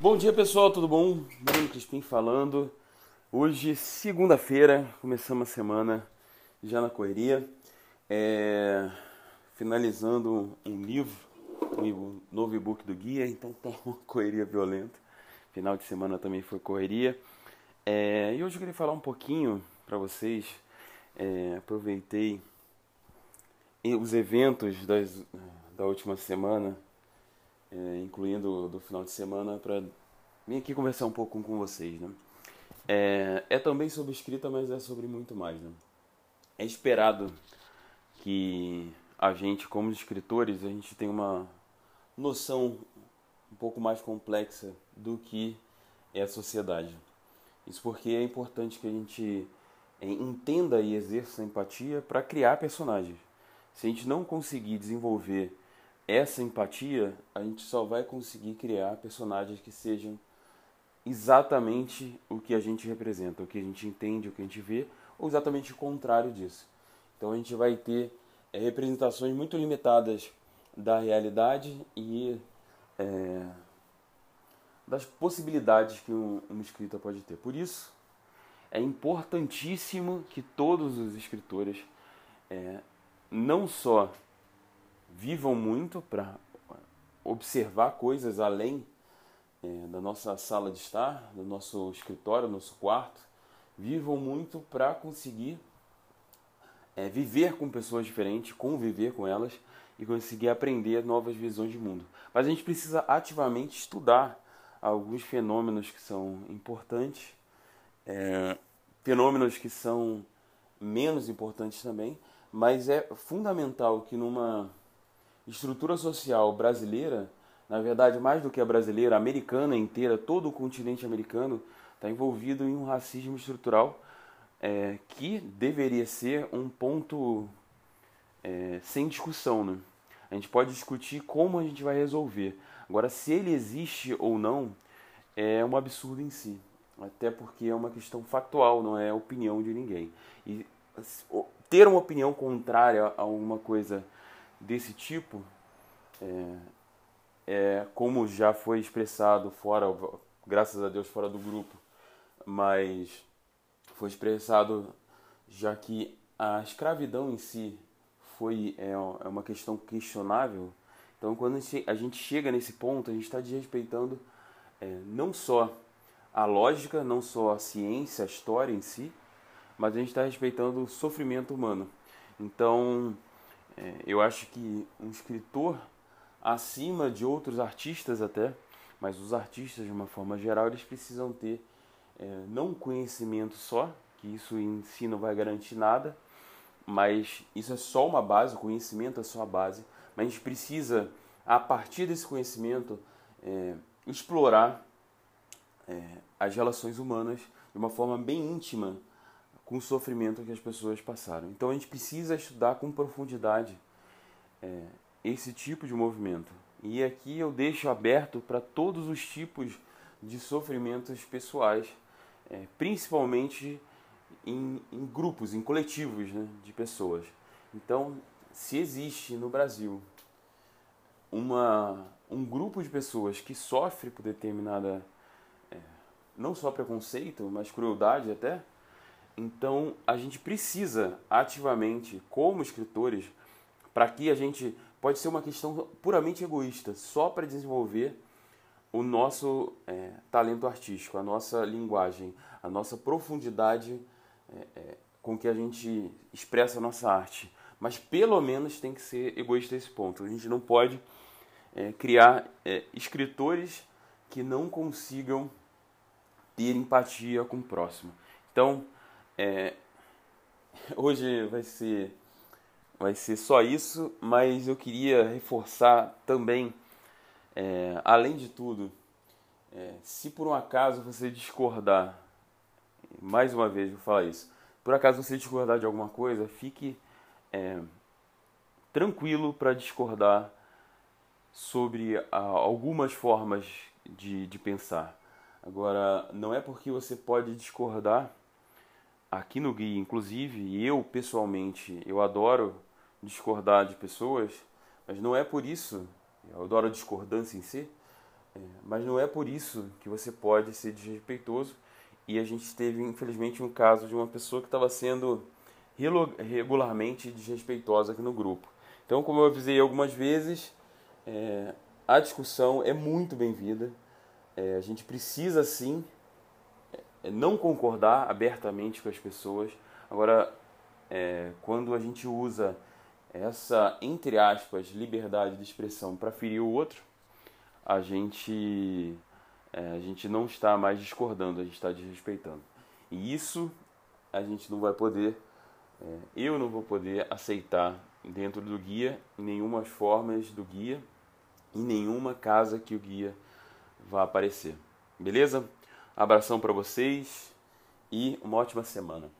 Bom dia pessoal, tudo bom? Bruno Crispim falando. Hoje, segunda-feira, começamos a semana já na correria. É... Finalizando um livro, um novo e-book do guia, então tá uma correria violenta. Final de semana também foi correria. É... E hoje eu queria falar um pouquinho para vocês. É... Aproveitei os eventos das, da última semana é, incluindo do final de semana, para vir aqui conversar um pouco com vocês. Né? É, é também sobre escrita, mas é sobre muito mais. Né? É esperado que a gente, como escritores, a gente tenha uma noção um pouco mais complexa do que é a sociedade. Isso porque é importante que a gente é, entenda e exerça empatia para criar personagens. Se a gente não conseguir desenvolver essa empatia, a gente só vai conseguir criar personagens que sejam exatamente o que a gente representa, o que a gente entende, o que a gente vê, ou exatamente o contrário disso. Então a gente vai ter é, representações muito limitadas da realidade e é, das possibilidades que um, uma escrita pode ter. Por isso, é importantíssimo que todos os escritores é, não só vivam muito para observar coisas além é, da nossa sala de estar, do nosso escritório, do nosso quarto. Vivam muito para conseguir é, viver com pessoas diferentes, conviver com elas e conseguir aprender novas visões de mundo. Mas a gente precisa ativamente estudar alguns fenômenos que são importantes, é, fenômenos que são menos importantes também, mas é fundamental que numa estrutura social brasileira, na verdade, mais do que a brasileira, a americana inteira, todo o continente americano está envolvido em um racismo estrutural é, que deveria ser um ponto é, sem discussão. Né? A gente pode discutir como a gente vai resolver. Agora, se ele existe ou não, é um absurdo em si. Até porque é uma questão factual, não é opinião de ninguém. E ter uma opinião contrária a alguma coisa desse tipo, é, é, como já foi expressado fora, graças a Deus fora do grupo, mas foi expressado já que a escravidão em si foi é, é uma questão questionável. Então, quando a gente chega nesse ponto, a gente está desrespeitando é, não só a lógica, não só a ciência, a história em si, mas a gente está respeitando o sofrimento humano. Então, eu acho que um escritor, acima de outros artistas até, mas os artistas de uma forma geral, eles precisam ter é, não conhecimento só, que isso em si não vai garantir nada, mas isso é só uma base, o conhecimento é só a base, mas a gente precisa, a partir desse conhecimento, é, explorar é, as relações humanas de uma forma bem íntima com o sofrimento que as pessoas passaram. Então a gente precisa estudar com profundidade é, esse tipo de movimento. E aqui eu deixo aberto para todos os tipos de sofrimentos pessoais, é, principalmente em, em, grupos, em coletivos né, de pessoas. Então, se existe no Brasil uma, um grupo de pessoas que sofre por determinada, é, não só preconceito, mas crueldade até, então, a gente precisa ativamente, como escritores, para que a gente pode ser uma questão puramente egoísta, só para desenvolver o nosso é, talento artístico, a nossa linguagem, a nossa profundidade é, é, com que a gente expressa a nossa arte. Mas pelo menos tem que ser egoísta esse ponto. A gente não pode é, criar é, escritores que não consigam ter empatia com o próximo. Então, é, hoje vai ser, vai ser só isso, mas eu queria reforçar também, é, além de tudo, é, se por um acaso você discordar, mais uma vez vou falar isso, por acaso você discordar de alguma coisa, fique é, tranquilo para discordar sobre a, algumas formas de, de pensar. Agora, não é porque você pode discordar aqui no guia, inclusive, eu pessoalmente, eu adoro discordar de pessoas, mas não é por isso, eu adoro a discordância em si, É, mas não é por isso que você pode ser desrespeitoso. E a gente teve, infelizmente, um caso de uma pessoa que estava sendo regularmente desrespeitosa aqui no grupo. Então, como eu avisei algumas vezes, é, a discussão é muito bem-vinda. É, a gente precisa sim não concordar abertamente com as pessoas. Agora, é, quando a gente usa essa, entre aspas, liberdade de expressão para ferir o outro, a gente, é, a gente não está mais discordando, a gente está desrespeitando. E isso a gente não vai poder, é, eu não vou poder aceitar dentro do guia, em nenhuma formas do guia, em nenhuma casa que o guia vá aparecer. Beleza? Abração para vocês e uma ótima semana.